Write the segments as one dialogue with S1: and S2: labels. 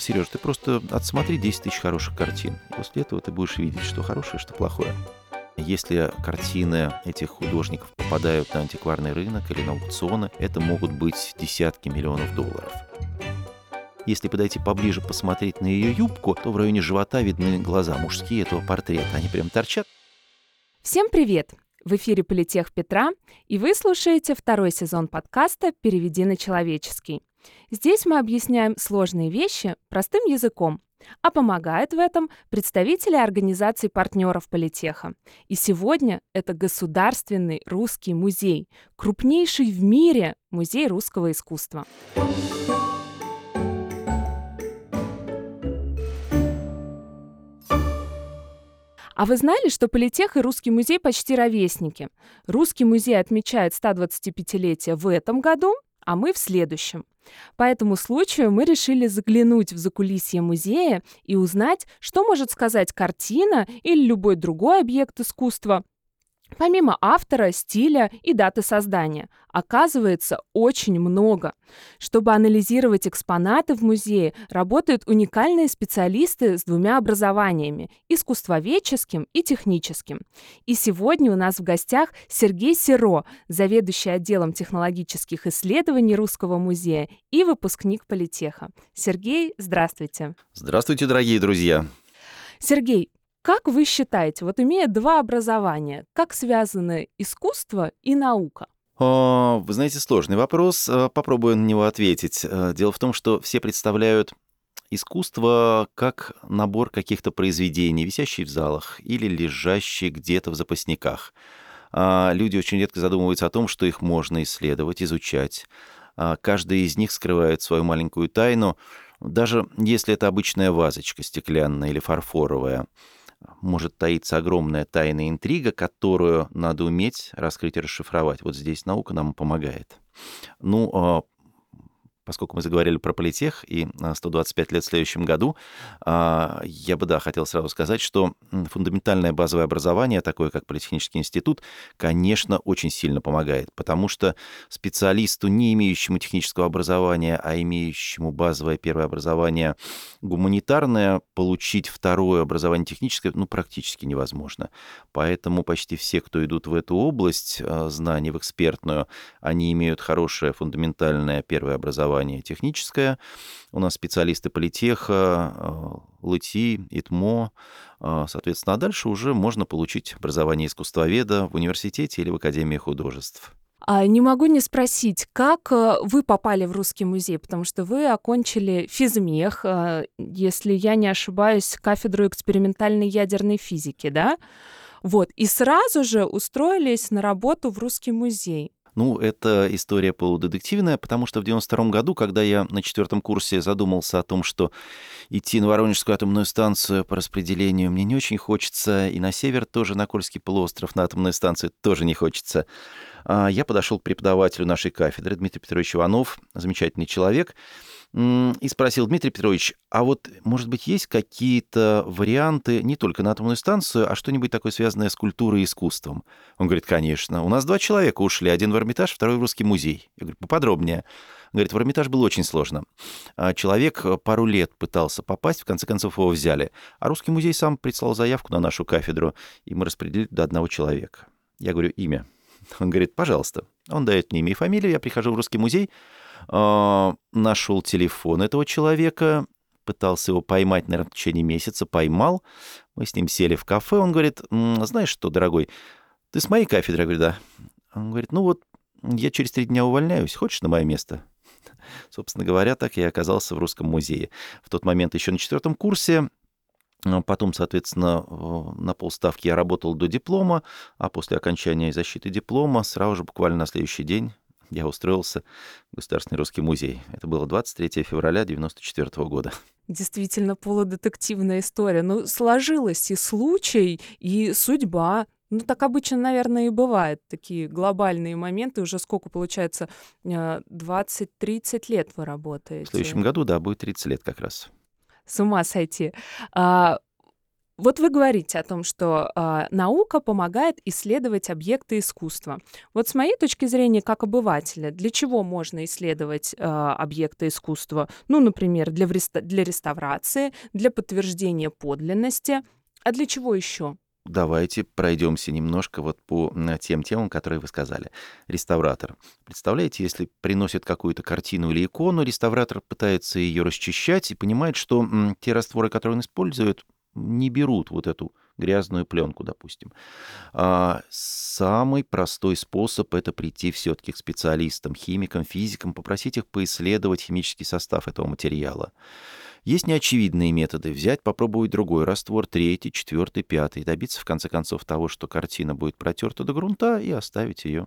S1: Сереж, ты просто отсмотри 10 тысяч хороших картин. После этого ты будешь видеть, что хорошее, что плохое. Если картины этих художников попадают на антикварный рынок или на аукционы, это могут быть десятки миллионов долларов. Если подойти поближе посмотреть на ее юбку, то в районе живота видны глаза мужские этого портрета. Они прям торчат.
S2: Всем привет! В эфире Политех Петра, и вы слушаете второй сезон подкаста «Переведи на человеческий». Здесь мы объясняем сложные вещи простым языком, а помогают в этом представители организаций партнеров Политеха. И сегодня это Государственный русский музей, крупнейший в мире музей русского искусства. А вы знали, что Политех и Русский музей почти ровесники? Русский музей отмечает 125-летие в этом году, а мы в следующем. По этому случаю мы решили заглянуть в закулисье музея и узнать, что может сказать картина или любой другой объект искусства Помимо автора, стиля и даты создания, оказывается очень много. Чтобы анализировать экспонаты в музее, работают уникальные специалисты с двумя образованиями – искусствоведческим и техническим. И сегодня у нас в гостях Сергей Серо, заведующий отделом технологических исследований Русского музея и выпускник Политеха. Сергей, здравствуйте.
S1: Здравствуйте, дорогие друзья.
S2: Сергей, как вы считаете, вот имея два образования, как связаны искусство и наука?
S1: О, вы знаете, сложный вопрос. Э, попробую на него ответить. Э, дело в том, что все представляют искусство как набор каких-то произведений, висящие в залах или лежащие где-то в запасниках. А люди очень редко задумываются о том, что их можно исследовать, изучать. А каждый из них скрывает свою маленькую тайну, даже если это обычная вазочка стеклянная или фарфоровая может таиться огромная тайная интрига, которую надо уметь раскрыть и расшифровать. Вот здесь наука нам помогает. Ну, а, поскольку мы заговорили про политех и 125 лет в следующем году, а, я бы, да, хотел сразу сказать, что фундаментальное базовое образование, такое как Политехнический институт, конечно, очень сильно помогает, потому что специалисту, не имеющему технического образования, а имеющему базовое первое образование гуманитарное, получить второе образование техническое, ну, практически невозможно. Поэтому почти все, кто идут в эту область а, знаний, в экспертную, они имеют хорошее фундаментальное первое образование, образование техническое. У нас специалисты политеха, э, ЛТИ, ИТМО. Э, соответственно, а дальше уже можно получить образование искусствоведа в университете или в Академии художеств.
S2: А не могу не спросить, как э, вы попали в Русский музей, потому что вы окончили физмех, если я не ошибаюсь, кафедру экспериментальной ядерной физики, да? Вот, и сразу же устроились на работу в Русский музей.
S1: Ну, это история полудетективная, потому что в 92 году, когда я на четвертом курсе задумался о том, что идти на Воронежскую атомную станцию по распределению мне не очень хочется, и на север тоже, на Кольский полуостров, на атомную станцию тоже не хочется, я подошел к преподавателю нашей кафедры, Дмитрий Петрович Иванов, замечательный человек, и спросил, Дмитрий Петрович, а вот, может быть, есть какие-то варианты не только на атомную станцию, а что-нибудь такое связанное с культурой и искусством? Он говорит, конечно. У нас два человека ушли, один в Эрмитаж, второй в Русский музей. Я говорю, поподробнее. Говорит, в Эрмитаж было очень сложно. А человек пару лет пытался попасть, в конце концов его взяли. А Русский музей сам прислал заявку на нашу кафедру, и мы распределили до одного человека. Я говорю, имя. Он говорит, пожалуйста. Он дает мне имя и фамилию, я прихожу в Русский музей, э, нашел телефон этого человека, пытался его поймать, наверное, в течение месяца, поймал. Мы с ним сели в кафе, он говорит, знаешь что, дорогой, ты с моей кафедры? Я говорю, да. Он говорит, ну вот, я через три дня увольняюсь, хочешь на мое место? Собственно говоря, так я оказался в Русском музее. В тот момент еще на четвертом курсе а потом, соответственно, на полставки я работал до диплома, а после окончания защиты диплома сразу же буквально на следующий день я устроился в Государственный русский музей. Это было 23 февраля 1994 года.
S2: Действительно полудетективная история. Ну, сложилась и случай, и судьба. Ну, так обычно, наверное, и бывает. Такие глобальные моменты. Уже сколько, получается, 20-30 э, лет вы работаете?
S1: В следующем году, да, будет 30 лет как раз
S2: с ума сойти. А, Вот вы говорите о том, что э, наука помогает исследовать объекты искусства. Вот с моей точки зрения, как обывателя, для чего можно исследовать э, объекты искусства? Ну, например, для, для реставрации, для подтверждения подлинности. А для чего еще?
S1: Давайте пройдемся немножко вот по тем темам, которые вы сказали. Реставратор. Представляете, если приносит какую-то картину или икону, реставратор пытается ее расчищать и понимает, что те растворы, которые он использует, не берут вот эту грязную пленку, допустим. А самый простой способ это прийти все-таки к специалистам, химикам, физикам, попросить их поисследовать химический состав этого материала. Есть неочевидные методы. Взять, попробовать другой раствор, третий, четвертый, пятый, добиться в конце концов того, что картина будет протерта до грунта и оставить ее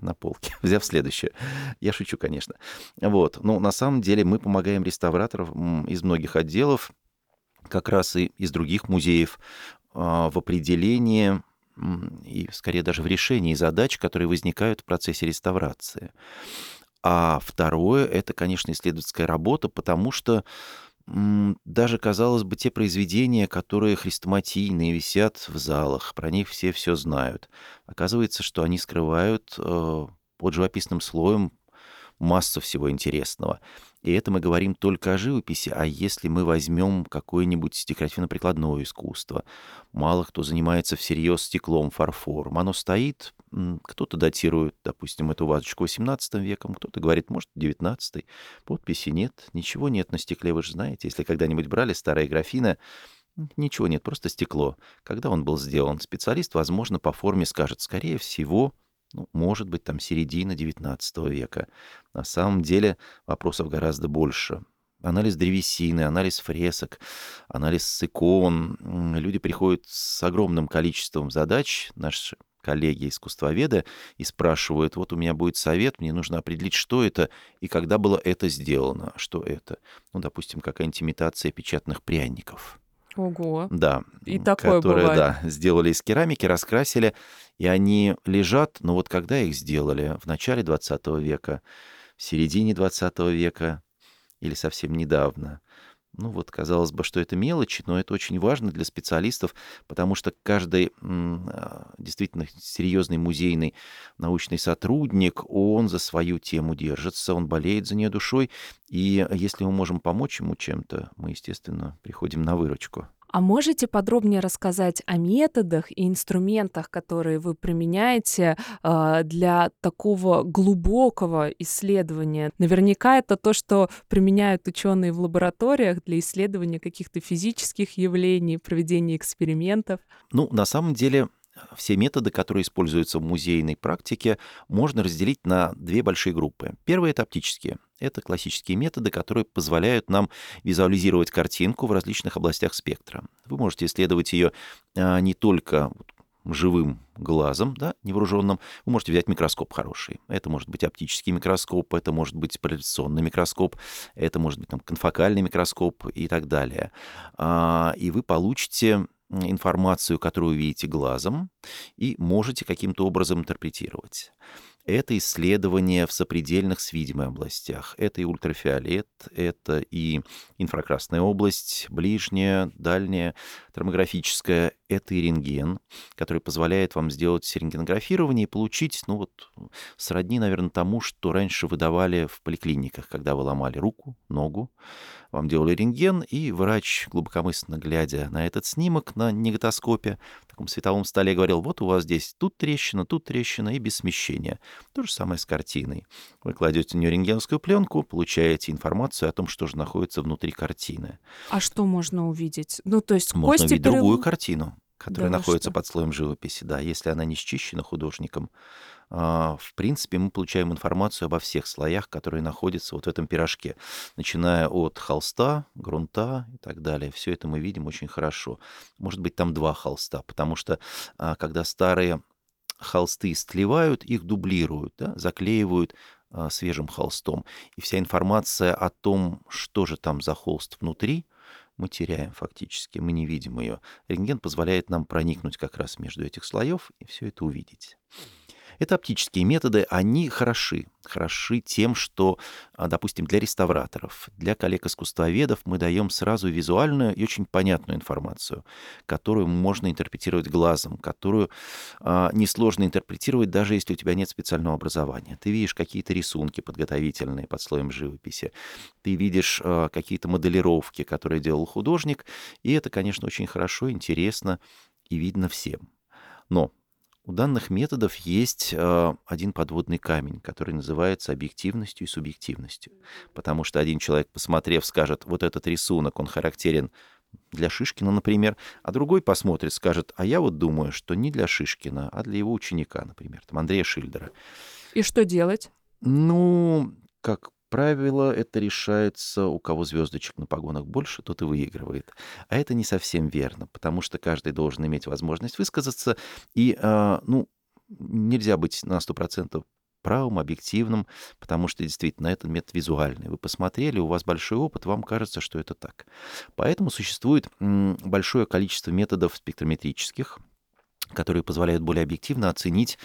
S1: на полке, взяв следующее. Я шучу, конечно. Вот. Но на самом деле мы помогаем реставраторам из многих отделов как раз и из других музеев а, в определении и, скорее, даже в решении задач, которые возникают в процессе реставрации. А второе — это, конечно, исследовательская работа, потому что даже, казалось бы, те произведения, которые хрестоматийные, висят в залах, про них все все знают. Оказывается, что они скрывают э, под живописным слоем массу всего интересного. И это мы говорим только о живописи, а если мы возьмем какое-нибудь декоративно-прикладное искусство, мало кто занимается всерьез стеклом, фарфором. Оно стоит, кто-то датирует, допустим, эту вазочку 18 веком, кто-то говорит, может, 19 Подписи нет, ничего нет на стекле, вы же знаете. Если когда-нибудь брали старые графины, ничего нет, просто стекло. Когда он был сделан, специалист, возможно, по форме скажет, скорее всего, ну, может быть, там середина XIX века. На самом деле вопросов гораздо больше. Анализ древесины, анализ фресок, анализ икон. Люди приходят с огромным количеством задач, наши коллеги искусствоведы, и спрашивают, вот у меня будет совет, мне нужно определить, что это и когда было это сделано. Что это? Ну, допустим, какая-нибудь имитация печатных пряников.
S2: Ого.
S1: Да.
S2: И такое
S1: которые,
S2: бывает.
S1: да, сделали из керамики, раскрасили, и они лежат, но вот когда их сделали? В начале 20 века, в середине 20 века или совсем недавно? Ну вот, казалось бы, что это мелочи, но это очень важно для специалистов, потому что каждый а, действительно серьезный музейный научный сотрудник, он за свою тему держится, он болеет за нее душой, и если мы можем помочь ему чем-то, мы, естественно, приходим на выручку.
S2: А можете подробнее рассказать о методах и инструментах, которые вы применяете э, для такого глубокого исследования? Наверняка это то, что применяют ученые в лабораториях для исследования каких-то физических явлений, проведения экспериментов.
S1: Ну, на самом деле, все методы, которые используются в музейной практике, можно разделить на две большие группы. Первые — это оптические. Это классические методы, которые позволяют нам визуализировать картинку в различных областях спектра. Вы можете исследовать ее а, не только живым глазом, да, невооруженным, вы можете взять микроскоп хороший. Это может быть оптический микроскоп, это может быть проекционный микроскоп, это может быть там, конфокальный микроскоп и так далее. А, и вы получите информацию, которую видите глазом, и можете каким-то образом интерпретировать. Это исследования в сопредельных с видимой областях. Это и ультрафиолет, это и инфракрасная область, ближняя, дальняя, термографическая, это и рентген, который позволяет вам сделать рентгенографирование и получить, ну вот, сродни, наверное, тому, что раньше выдавали в поликлиниках, когда вы ломали руку, ногу, вам делали рентген, и врач, глубокомысленно глядя на этот снимок на негатоскопе, в таком световом столе, говорил, вот у вас здесь тут трещина, тут трещина, и без смещения. То же самое с картиной. Вы кладете на нее рентгеновскую пленку, получаете информацию о том, что же находится внутри картины.
S2: А что можно увидеть? Ну, то есть
S1: Можно
S2: кости
S1: увидеть
S2: перел-
S1: другую картину, которая
S2: Да
S1: находится
S2: что?
S1: под слоем живописи, да, если она не счищена художником. А, В принципе, мы получаем информацию обо всех слоях, которые находятся вот в этом пирожке, начиная от холста, грунта и так далее. Все это мы видим очень хорошо. Может быть, там два холста, потому что а, когда старые холсты истлевают, их дублируют, да, заклеивают а, свежим холстом. И вся информация о том, что же там за холст внутри, мы теряем фактически, мы не видим ее. Рентген позволяет нам проникнуть как раз между этих слоев и все это увидеть. Это оптические методы, они хороши. Хороши тем, что, а, допустим, для реставраторов, для коллег-искусствоведов мы даем сразу визуальную и очень понятную информацию, которую можно интерпретировать глазом, которую а, несложно интерпретировать, даже если у тебя нет специального образования. Ты видишь какие-то рисунки подготовительные под слоем живописи, ты видишь а, какие-то моделировки, которые делал художник, и это, конечно, очень хорошо, интересно и видно всем. Но у данных методов есть э, один подводный камень, который называется объективностью и субъективностью. Потому что один человек, посмотрев, скажет, вот этот рисунок, он характерен для Шишкина, например, а другой посмотрит, скажет, а я вот думаю, что не для Шишкина, а для его ученика, например, там Андрея Шильдера.
S2: И что делать?
S1: Ну, как правило, это решается, у кого звездочек на погонах больше, тот и выигрывает. А это не совсем верно, потому что каждый должен иметь возможность высказаться, и, э, ну, нельзя быть на 100% правым, объективным, потому что действительно этот метод визуальный. Вы посмотрели, у вас большой опыт, вам кажется, что это так. Поэтому существует большое количество методов спектрометрических, которые позволяют более объективно оценить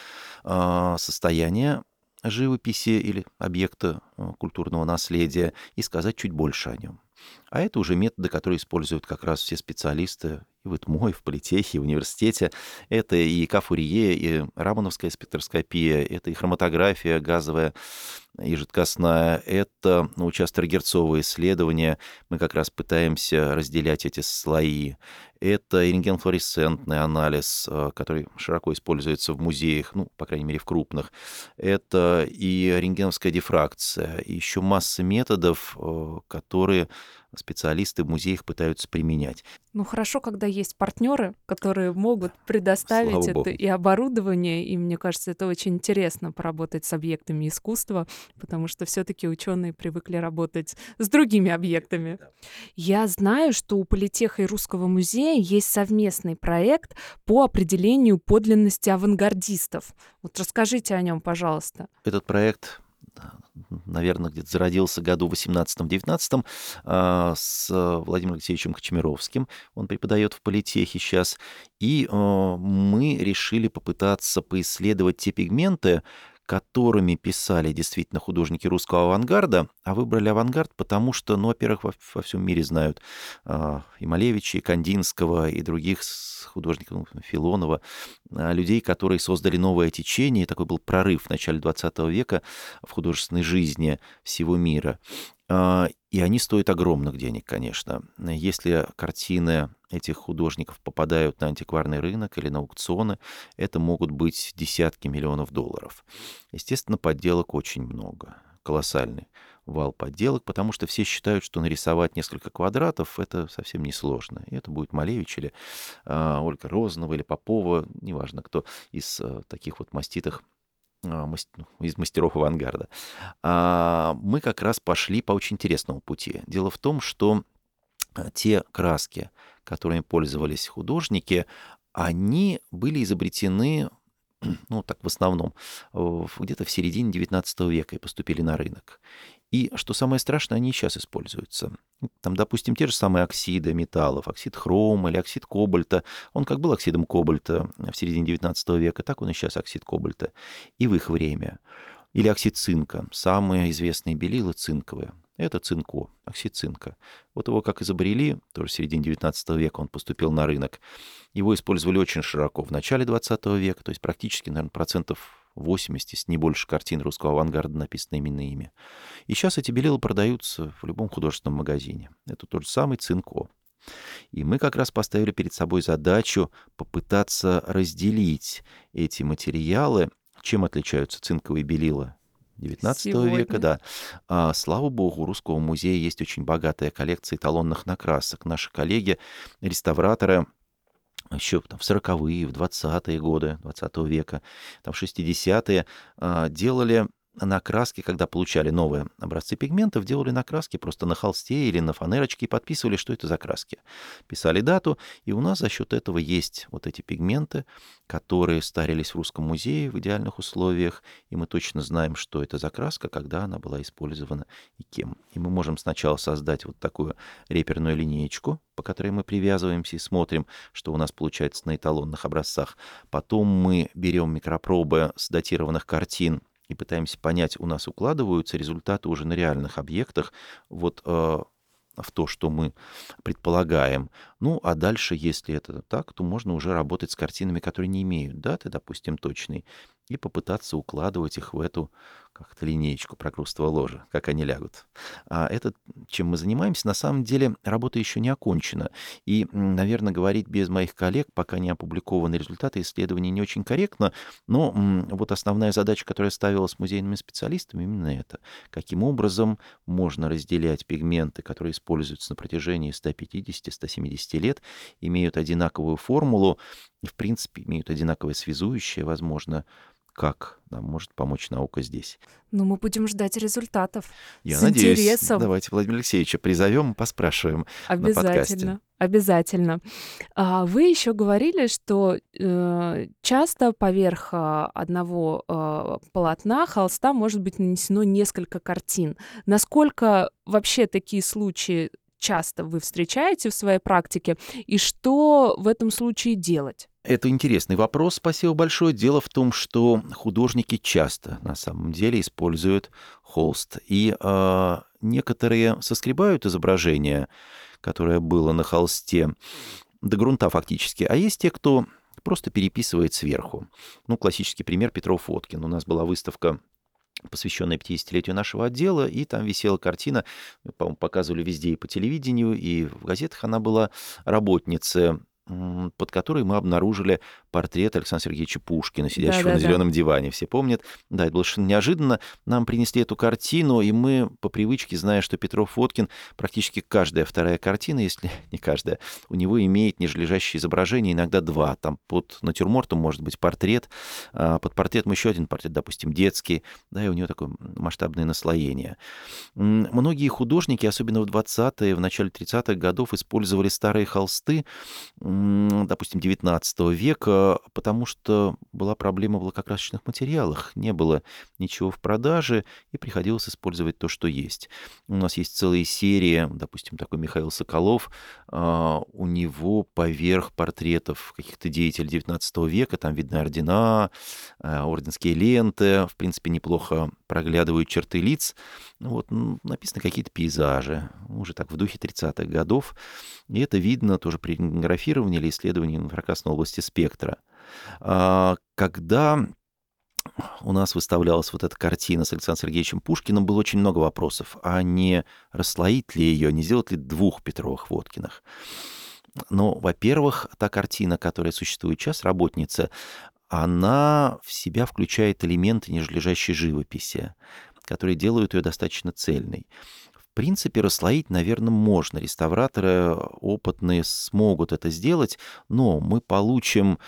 S1: э, состояние живописи или объекта э, культурного наследия и сказать чуть больше о нем. А это уже методы, которые используют как раз все специалисты и в ИТМО, и в политехе, и в университете. Это и Кафурье, и рамановская спектроскопия, это и хроматография газовая и жидкостная, это ну, участок-герцовые исследования. Мы как раз пытаемся разделять эти слои. Это рентгенфлуоресцентный анализ, э, который широко используется в музеях, ну, по крайней мере, в крупных. Это и рентгеновская дифракция, и еще масса методов, э, которые специалисты в музеях пытаются применять.
S2: Ну хорошо, когда есть партнеры, которые могут предоставить Слава это Богу. и оборудование, и мне кажется, это очень интересно поработать с объектами искусства, потому что все-таки ученые привыкли работать с другими объектами. Я знаю, что у Политеха и Русского музея есть совместный проект по определению подлинности авангардистов. Вот расскажите о нем, пожалуйста.
S1: Этот проект наверное, где-то зародился году в 18-19 а, с Владимиром Алексеевичем Кочемировским. Он преподает в политехе сейчас. И а, мы решили попытаться поисследовать те пигменты, которыми писали действительно художники русского авангарда, а выбрали авангард, потому что, ну, во-первых, во, во всем мире знают э, и Малевича, и Кандинского, и других художников, ну, Филонова, э, людей, которые создали новое течение, такой был прорыв в начале 20 века в художественной жизни всего мира. Э, и они стоят огромных денег, конечно. Если картины этих художников попадают на антикварный рынок или на аукционы, это могут быть десятки миллионов долларов. Естественно, подделок очень много, колоссальный вал подделок, потому что все считают, что нарисовать несколько квадратов — это совсем несложно. И это будет Малевич или э, Ольга Розанова или Попова, неважно кто из э, таких вот маститых а, из мастеров авангарда. А мы как раз пошли по очень интересному пути. Дело в том, что а, те краски, которыми пользовались художники, они были изобретены, ну, так в основном, где-то в середине XIX века и поступили на рынок. И, что самое страшное, они сейчас используются. Там, допустим, те же самые оксиды металлов, оксид хрома или оксид кобальта. Он как был оксидом кобальта в середине XIX века, так он и сейчас оксид кобальта. И в их время. Или оксид цинка. Самые известные белила цинковые. Это цинко, оксид цинка. Вот его как изобрели, тоже в середине 19 века он поступил на рынок. Его использовали очень широко в начале 20 века, то есть практически, наверное, процентов 80, если не больше картин русского авангарда написаны именно ими. И сейчас эти белила продаются в любом художественном магазине. Это тот же самый цинко. И мы как раз поставили перед собой задачу попытаться разделить эти материалы, чем отличаются цинковые белила 19 Сегодня. века, да. А, слава богу, у Русского музея есть очень богатая коллекция эталонных накрасок. Наши коллеги, реставраторы, еще там, в 40-е, в 20-е годы 20 века, там, в 60-е, а, делали накраски, когда получали новые образцы пигментов, делали накраски просто на холсте или на фанерочке и подписывали, что это за краски. Писали дату, и у нас за счет этого есть вот эти пигменты, которые старились в Русском музее в идеальных условиях, и мы точно знаем, что это за краска, когда она была использована и кем. И мы можем сначала создать вот такую реперную линеечку, по которой мы привязываемся и смотрим, что у нас получается на эталонных образцах. Потом мы берем микропробы с датированных картин и пытаемся понять, у нас укладываются результаты уже на реальных объектах, вот э, в то, что мы предполагаем. Ну, а дальше, если это так, то можно уже работать с картинами, которые не имеют даты, допустим, точной, и попытаться укладывать их в эту как-то линеечку прокрустового ложа, как они лягут. А это, чем мы занимаемся, на самом деле работа еще не окончена. И, наверное, говорить без моих коллег, пока не опубликованы результаты исследований, не очень корректно, но вот основная задача, которая ставилась музейными специалистами, именно это. Каким образом можно разделять пигменты, которые используются на протяжении 150-170 лет, имеют одинаковую формулу и, в принципе, имеют одинаковое связующее, возможно, как нам может помочь наука здесь.
S2: Ну, мы будем ждать результатов.
S1: Я
S2: с
S1: надеюсь.
S2: интересом.
S1: Давайте Владимира Алексеевича призовем, поспрашиваем на подкасте.
S2: Обязательно. Обязательно. А вы еще говорили, что э, часто поверх а, одного э, полотна холста может быть нанесено несколько картин. Насколько вообще такие случаи часто вы встречаете в своей практике, и что в этом случае делать?
S1: Это интересный вопрос, спасибо большое. Дело в том, что художники часто на самом деле используют холст. И э, некоторые соскребают изображение, которое было на холсте, до грунта фактически. А есть те, кто просто переписывает сверху. Ну, классический пример Петров Фоткин. У нас была выставка посвященная 50-летию нашего отдела, и там висела картина, по-моему, показывали везде и по телевидению, и в газетах она была работницы под которой мы обнаружили портрет Александра Сергеевича Пушкина, сидящего да, да, на зеленом да. диване. Все помнят. Да, это было совершенно неожиданно. Нам принесли эту картину, и мы по привычке, зная, что Петров Фоткин, практически каждая вторая картина, если не каждая, у него имеет нижележащее изображение, иногда два. Там под натюрмортом может быть портрет, а под портретом еще один портрет, допустим, детский, да, и у него такое масштабное наслоение. Многие художники, особенно в 20-е, в начале 30-х годов, использовали старые холсты, допустим, 19 века, потому что была проблема в лакокрасочных материалах. Не было ничего в продаже, и приходилось использовать то, что есть. У нас есть целые серии, допустим, такой Михаил Соколов, а, у него поверх портретов каких-то деятелей 19 века, там видны ордена, а, орденские ленты, в принципе, неплохо проглядывают черты лиц. Вот, написаны какие-то пейзажи, уже так в духе 30-х годов. И это видно тоже при графировании или исследовании инфракрасной области спектра. А, когда у нас выставлялась вот эта картина с Александром Сергеевичем Пушкиным, было очень много вопросов. А не расслоить ли ее, не сделать ли двух Петровых Водкиных? Но, во-первых, та картина, которая существует сейчас, «Работница», она в себя включает элементы нижележащей живописи, которые делают ее достаточно цельной. В принципе, расслоить, наверное, можно. Реставраторы опытные смогут это сделать, но мы получим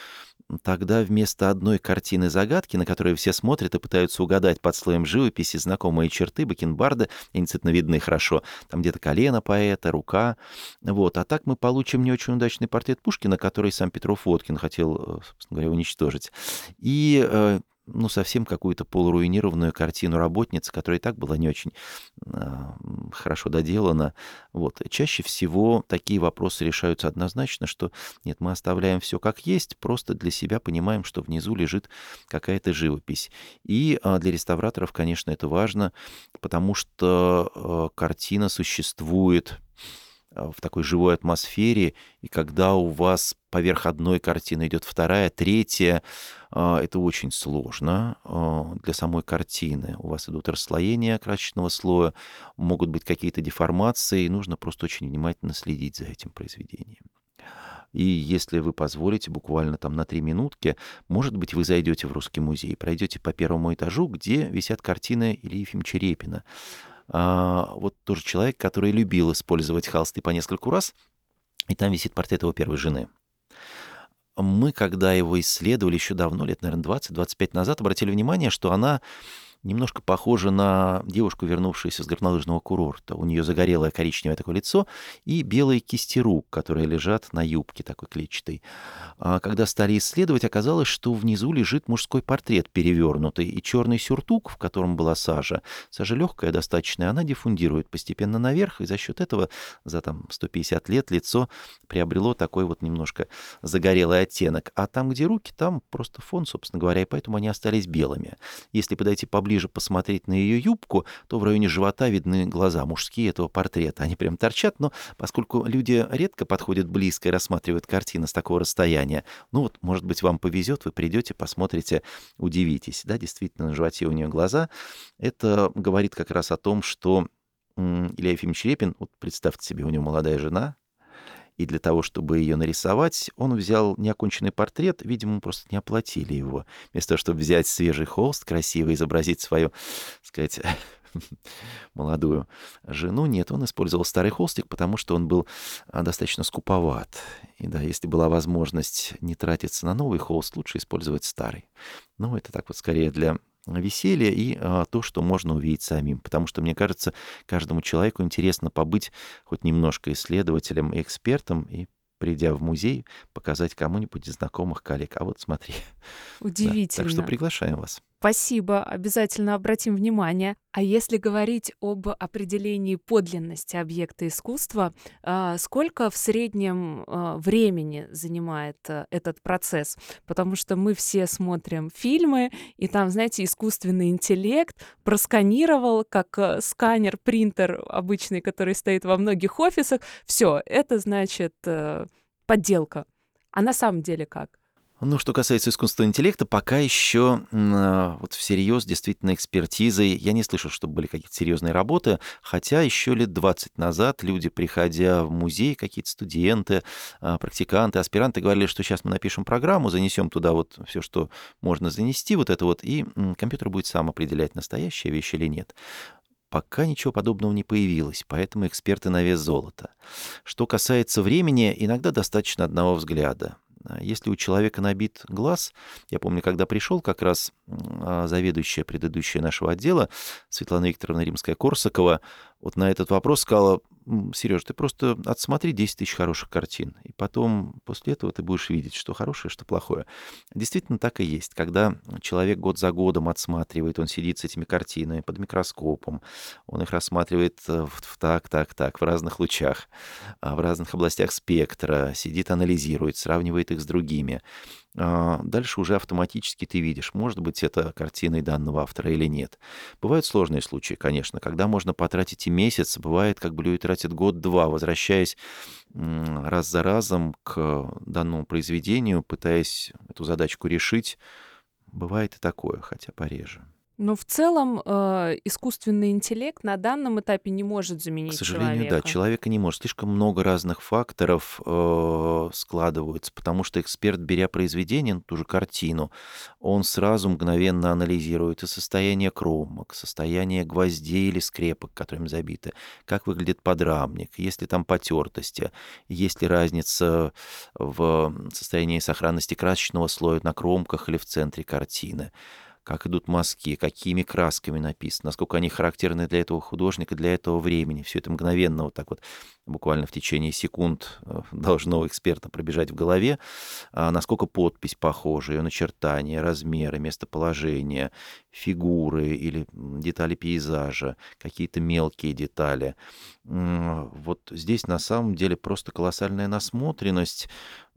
S1: Тогда вместо одной картины загадки, на которую все смотрят и пытаются угадать под слоем живописи знакомые черты бакенбарда, действительно видны хорошо, там где-то колено поэта, рука, вот. А так мы получим не очень удачный портрет Пушкина, который сам Петров Водкин хотел, э, собственно говоря, уничтожить. И э, ну, совсем какую-то полуруинированную картину работницы, которая и так была не очень э, хорошо доделана. Вот. Чаще всего такие вопросы решаются однозначно, что нет, мы оставляем все как есть, просто для себя понимаем, что внизу лежит какая-то живопись. И э, для реставраторов, конечно, это важно, потому что э, картина существует в такой живой атмосфере, и когда у вас поверх одной картины идет вторая, третья, э, это очень сложно э, для самой картины. У вас идут расслоения красочного слоя, могут быть какие-то деформации, и нужно просто очень внимательно следить за этим произведением. И если вы позволите, буквально там на три минутки, может быть, вы зайдете в Русский музей, пройдете по первому этажу, где висят картины Ильи Ефимовича Репина. А, вот тоже человек, который любил использовать холсты по нескольку раз, и там висит портрет его первой жены. Мы, когда его исследовали еще давно, лет, наверное, 20-25 назад, обратили внимание, что она немножко похожа на девушку, вернувшуюся с горнолыжного курорта. У нее загорелое коричневое такое лицо и белые кисти рук, которые лежат на юбке такой клетчатой. А когда стали исследовать, оказалось, что внизу лежит мужской портрет перевернутый, и черный сюртук, в котором была сажа, сажа легкая достаточно, она диффундирует постепенно наверх, и за счет этого за там 150 лет лицо приобрело такой вот немножко загорелый оттенок. А там, где руки, там просто фон, собственно говоря, и поэтому они остались белыми. Если подойти поближе посмотреть на ее юбку, то в районе живота видны глаза мужские этого портрета. Они прям торчат, но поскольку люди редко подходят близко и рассматривают картины с такого расстояния, ну вот, может быть, вам повезет, вы придете, посмотрите, удивитесь. Да, действительно, на животе у нее глаза. Это говорит как раз о том, что Илья Ефимович Репин, вот представьте себе, у него молодая жена, и для того, чтобы ее нарисовать, он взял неоконченный портрет, видимо, просто не оплатили его. Вместо того, чтобы взять свежий холст, красиво изобразить свою, сказать, молодую жену, нет, он использовал старый холстик, потому что он был а, достаточно скуповат. И да, если была возможность не тратиться на новый холст, лучше использовать старый. Ну, это так вот скорее для веселье и а, то, что можно увидеть самим. Потому что, мне кажется, каждому человеку интересно побыть хоть немножко исследователем и экспертом и придя в музей, показать кому-нибудь из знакомых коллег. А вот смотри.
S2: Удивительно.
S1: Да, так что приглашаем вас.
S2: Спасибо, обязательно обратим внимание. А если говорить об определении подлинности объекта искусства, а, сколько в среднем а, времени занимает а, этот процесс? Потому что мы все смотрим фильмы, и там, знаете, искусственный интеллект просканировал, как сканер, принтер обычный, который стоит во многих офисах. Все, это значит подделка. А на самом деле как?
S1: Ну, что касается искусственного интеллекта, пока еще э, вот всерьез действительно экспертизой я не слышал, чтобы были какие-то серьезные работы, хотя еще лет 20 назад люди, приходя в музей, какие-то студенты, э, практиканты, аспиранты говорили, что сейчас мы напишем программу, занесем туда вот все, что можно занести, вот это вот, и компьютер будет сам определять, настоящая вещь или нет. Пока ничего подобного не появилось, поэтому эксперты на вес золота. Что касается времени, иногда достаточно одного взгляда. А если у человека набит глаз, я помню, когда пришел как раз а, заведующая предыдущая нашего отдела, Светлана Викторовна Римская-Корсакова, вот на этот вопрос сказала, Сереж, ты просто отсмотри 10 тысяч хороших картин, и потом после этого ты будешь видеть, что хорошее, что плохое. Действительно так и есть. Когда человек год за годом отсматривает, он сидит с этими картинами под микроскопом, он их рассматривает э, в, так, так, так, в разных лучах, а, в разных областях спектра, сидит, анализирует, сравнивает их с другими. А, дальше уже автоматически ты видишь, может быть, это картиной данного автора или нет. Бывают сложные случаи, конечно, когда можно потратить и месяц, бывает, как бы люди тратят год-два, возвращаясь раз за разом к данному произведению, пытаясь эту задачку решить. Бывает и такое, хотя пореже.
S2: Но в целом э, искусственный интеллект на данном этапе не может заменить
S1: К сожалению,
S2: человека.
S1: да, человека не может. Слишком много разных факторов э, складываются, потому что эксперт, беря произведение, ну, ту же картину, он сразу мгновенно анализирует и состояние кромок, состояние гвоздей или скрепок, которыми забиты, как выглядит подрамник, есть ли там потертости, есть ли разница в состоянии сохранности красочного слоя на кромках или в центре картины как идут мазки, какими красками написано, насколько они характерны для этого художника, для этого времени. Все это мгновенно вот так вот, буквально в течение секунд э, должно у эксперта пробежать в голове, а насколько подпись похожа, ее начертания, размеры, местоположение, фигуры или детали пейзажа, какие-то мелкие детали. Вот здесь на самом деле просто колоссальная насмотренность,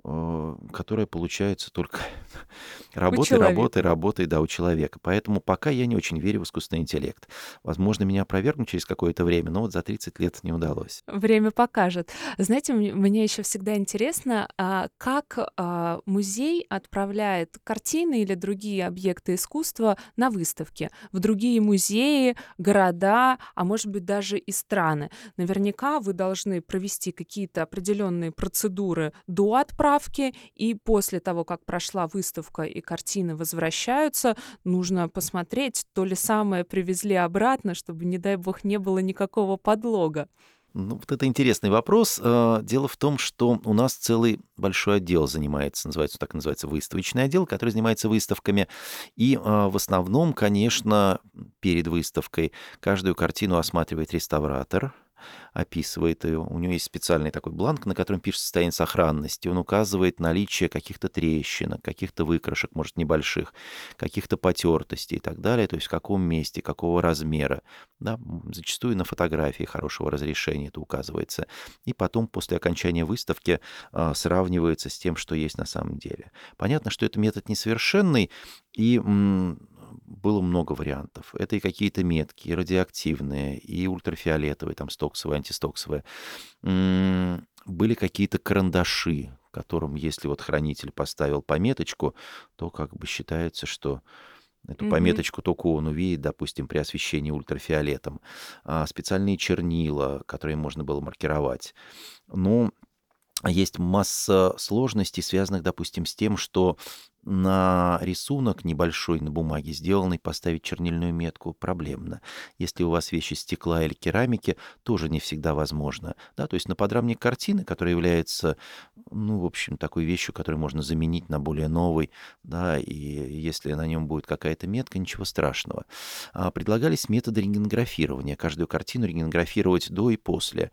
S1: Э, которая получается только работой, работой, работой, да, у человека. Поэтому пока я не очень верю в искусственный интеллект. Возможно, меня опровергнут через какое-то время, но вот за 30 лет не удалось.
S2: Время покажет. Знаете, мне еще всегда интересно, а как а, музей отправляет картины или другие объекты искусства на выставки в другие музеи, города, а может быть даже и страны. Наверняка вы должны провести какие-то определенные процедуры до отправки и после того, как прошла выставка и картины возвращаются, нужно посмотреть, то ли самое привезли обратно, чтобы, не дай бог, не было никакого подлога.
S1: Ну, вот это интересный вопрос. Э, дело в том, что у нас целый большой отдел занимается, называется, так называется, выставочный отдел, который занимается выставками. И э, в основном, конечно, перед выставкой каждую картину осматривает реставратор, описывает ее. У него есть специальный такой бланк, на котором пишет состояние сохранности. Он указывает наличие каких-то трещинок, каких-то выкрашек, может, небольших, каких-то потертостей и так далее, то есть в каком месте, какого размера. Да? Зачастую на фотографии хорошего разрешения это указывается. И потом, после окончания выставки, а, сравнивается с тем, что есть на самом деле. Понятно, что это метод несовершенный, и было много вариантов. Это и какие-то метки, и радиоактивные, и ультрафиолетовые, там стоксовые, антистоксовые. Были какие-то карандаши, которым, если вот хранитель поставил пометочку, то как бы считается, что Эту mm-hmm. пометочку только он увидит, допустим, при освещении ультрафиолетом. А специальные чернила, которые можно было маркировать. Ну, есть масса сложностей, связанных, допустим, с тем, что на рисунок небольшой на бумаге, сделанный, поставить чернильную метку проблемно. Если у вас вещи стекла или керамики, тоже не всегда возможно. Да, то есть на подрамник картины, который является, ну, в общем, такой вещью, которую можно заменить на более новый, да, и если на нем будет какая-то метка, ничего страшного. А предлагались методы рентгенографирования. Каждую картину рентгенографировать до и после.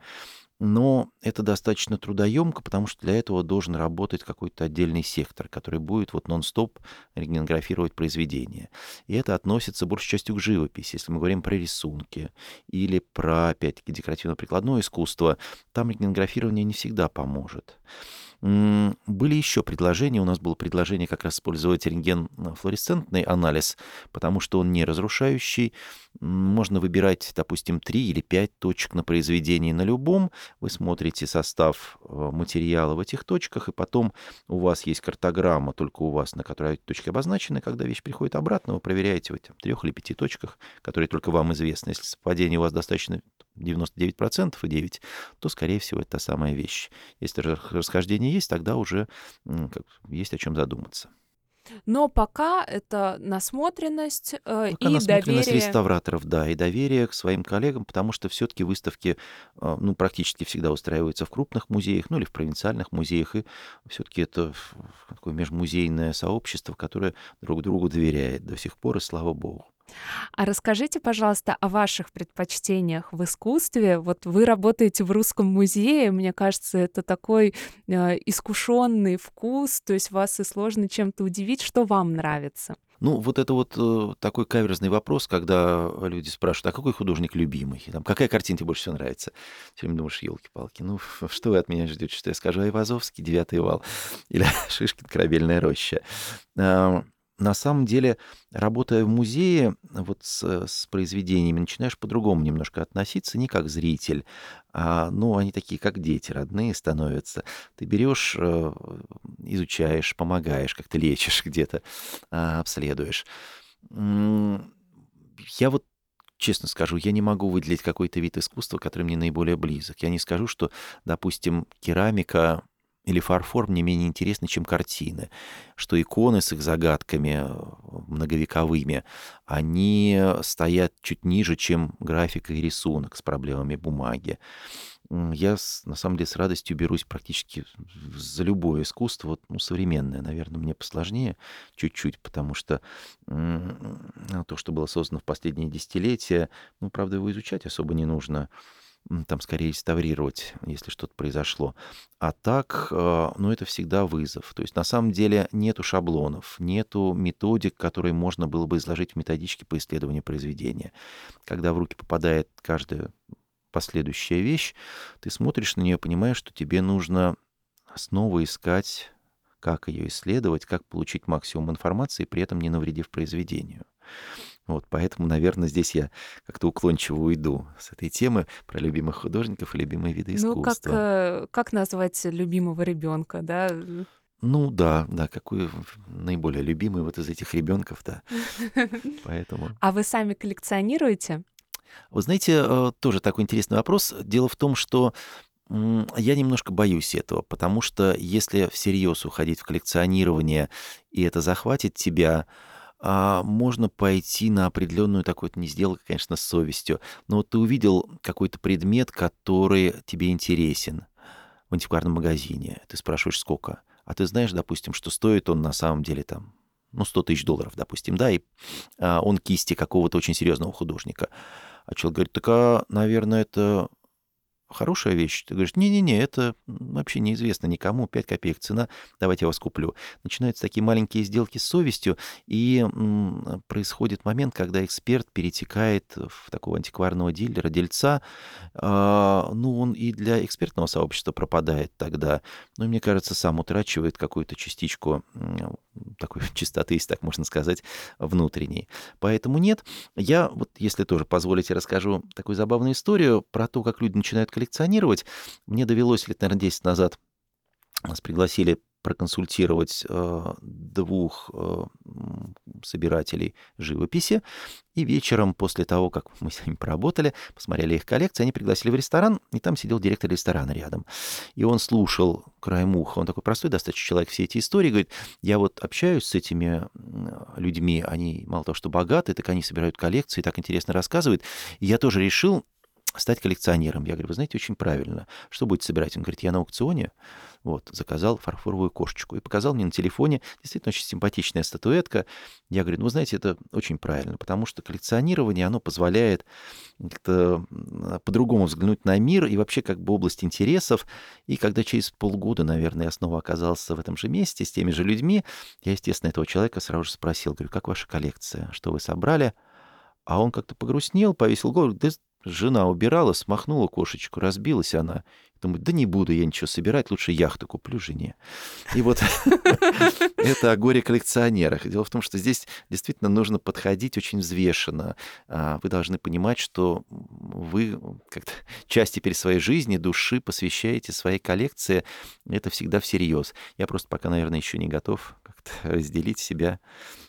S1: Но это достаточно трудоемко, потому что для этого должен работать какой-то отдельный сектор, который будет вот нон-стоп рентгенографировать произведение. И это относится большей частью к живописи. Если мы говорим про рисунки или про, опять-таки, декоративно-прикладное искусство, там рентгенографирование не всегда поможет. Были еще предложения. У нас было предложение как раз использовать рентген-флуоресцентный анализ, потому что он не разрушающий. Можно выбирать, допустим, 3 или 5 точек на произведении на любом. Вы смотрите состав э, материала в этих точках, и потом у вас есть картограмма, только у вас, на которой точки обозначены. Когда вещь приходит обратно, вы проверяете в этих трех или пяти точках, которые только вам известны. Если совпадение у вас достаточно 99% и 9, то, скорее всего, это та самая вещь. Если расхождение есть, тогда уже есть о чем задуматься.
S2: Но пока это насмотренность э,
S1: пока
S2: и
S1: насмотренность
S2: доверие.
S1: реставраторов, да, и доверие к своим коллегам, потому что все-таки выставки, э, ну, практически всегда устраиваются в крупных музеях, ну, или в провинциальных музеях, и все-таки это такое межмузейное сообщество, которое друг другу доверяет до сих пор, и слава богу.
S2: А расскажите, пожалуйста, о ваших предпочтениях в искусстве. Вот вы работаете в Русском музее, мне кажется, это такой э, искушенный вкус, то есть вас и сложно чем-то удивить, что вам нравится.
S1: Ну, вот это вот э, такой каверзный вопрос, когда люди спрашивают, а какой художник любимый? Там, какая картина тебе больше всего нравится? Все время думаешь, елки-палки, ну что вы от меня ждете, что я скажу? Айвазовский, девятый вал, или Шишкин, корабельная роща. На самом деле, работая в музее вот с, с произведениями, начинаешь по-другому немножко относиться, не как зритель, а, ну, они такие, как дети, родные становятся. Ты берешь, э, изучаешь, помогаешь, как-то лечишь где-то, а, обследуешь. Я вот честно скажу, я не могу выделить какой-то вид искусства, который мне наиболее близок. Я не скажу, что, допустим, керамика или фарфор мне менее интересны, чем картины, что иконы с их загадками э, многовековыми, они стоят чуть ниже, чем графика и рисунок с проблемами бумаги. Я, на самом деле, с радостью берусь практически за любое искусство, вот, ну, современное, наверное, мне посложнее чуть-чуть, потому что то, что было создано в последние десятилетия, ну, правда, его изучать особо не нужно там скорее реставрировать, если что-то произошло. А так, э, ну, это всегда вызов. То есть на самом деле нету шаблонов, нету методик, которые можно было бы изложить в методичке по исследованию произведения. Когда в руки попадает каждая последующая вещь, ты смотришь на нее, понимаешь, что тебе нужно снова искать, как ее исследовать, как получить максимум информации, при этом не навредив произведению. Вот, поэтому, наверное, здесь я как-то уклончиво уйду с этой темы про любимых художников и любимые виды искусства.
S2: Ну, как, э, как назвать любимого ребенка, да?
S1: Ну да, да, какой наиболее любимый вот из этих ребенков, да. Поэтому.
S2: А вы сами коллекционируете?
S1: Вы знаете, э, тоже такой интересный вопрос. Дело в том, что я немножко боюсь этого, потому что если всерьез уходить в коллекционирование, и это захватит тебя, а, можно пойти на определенную такую, не сделка, конечно, с совестью, но вот ты увидел какой-то предмет, который тебе интересен в антикварном магазине. Ты спрашиваешь, сколько? А ты знаешь, допустим, что стоит он на самом деле там, ну, 100 тысяч долларов, допустим, да, и а, он кисти какого-то очень серьезного художника. А человек говорит, так, а, наверное, это хорошая вещь. Ты говоришь, не-не-не, это вообще неизвестно никому, 5 копеек цена, давайте я вас куплю. Начинаются такие маленькие сделки с совестью, и происходит момент, когда эксперт перетекает в такого антикварного дилера, дельца. А, ну, он и для экспертного сообщества пропадает тогда. Ну, мне кажется, сам утрачивает какую-то частичку такой чистоты, если так можно сказать, внутренней. Поэтому нет. Я вот, если тоже позволите, расскажу такую забавную историю про то, как люди начинают коллекционировать. Мне довелось лет, наверное, 10 назад нас пригласили проконсультировать э, двух э, собирателей живописи. И вечером, после того, как мы с ними поработали, посмотрели их коллекции, они пригласили в ресторан, и там сидел директор ресторана рядом. И он слушал краем уха, он такой простой достаточно человек, все эти истории, говорит, я вот общаюсь с этими людьми, они мало того, что богаты, так они собирают коллекции, так интересно рассказывают. И я тоже решил стать коллекционером. Я говорю, вы знаете, очень правильно. Что будете собирать? Он говорит, я на аукционе вот, заказал фарфоровую кошечку и показал мне на телефоне действительно очень симпатичная статуэтка. Я говорю, ну, знаете, это очень правильно, потому что коллекционирование, оно позволяет как-то по-другому взглянуть на мир и вообще как бы область интересов. И когда через полгода, наверное, я снова оказался в этом же месте с теми же людьми, я, естественно, этого человека сразу же спросил, говорю, как ваша коллекция, что вы собрали? А он как-то погрустнел, повесил голову, да Жена убирала, смахнула кошечку, разбилась она. Думаю, да не буду я ничего собирать, лучше яхту куплю жене. И вот это о горе коллекционерах. Дело в том, что здесь действительно нужно подходить очень взвешенно. А, вы должны понимать, что вы как-то часть теперь своей жизни, души посвящаете своей коллекции. Это всегда всерьез. Я просто пока, наверное, еще не готов как-то разделить себя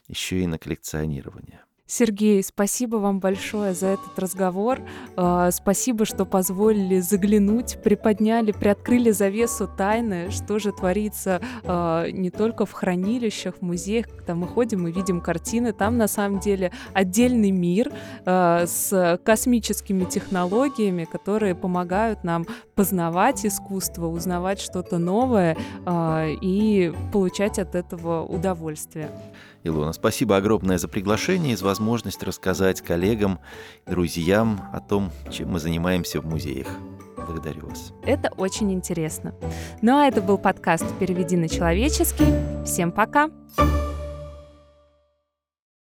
S1: еще и на коллекционирование.
S2: Сергей, спасибо вам большое за этот разговор. А, спасибо, что позволили заглянуть, приподняли, приоткрыли завесу тайны, что же творится а, не только в хранилищах, в музеях, когда мы ходим и видим картины. Там на самом деле отдельный мир а, с космическими технологиями, которые помогают нам познавать искусство, узнавать что-то новое и получать от этого удовольствие.
S1: Илона, спасибо огромное за приглашение и за возможность рассказать коллегам, друзьям о том, чем мы занимаемся в музеях. Благодарю вас.
S2: Это очень интересно. Ну а это был подкаст «Переведи на человеческий». Всем пока! Пока.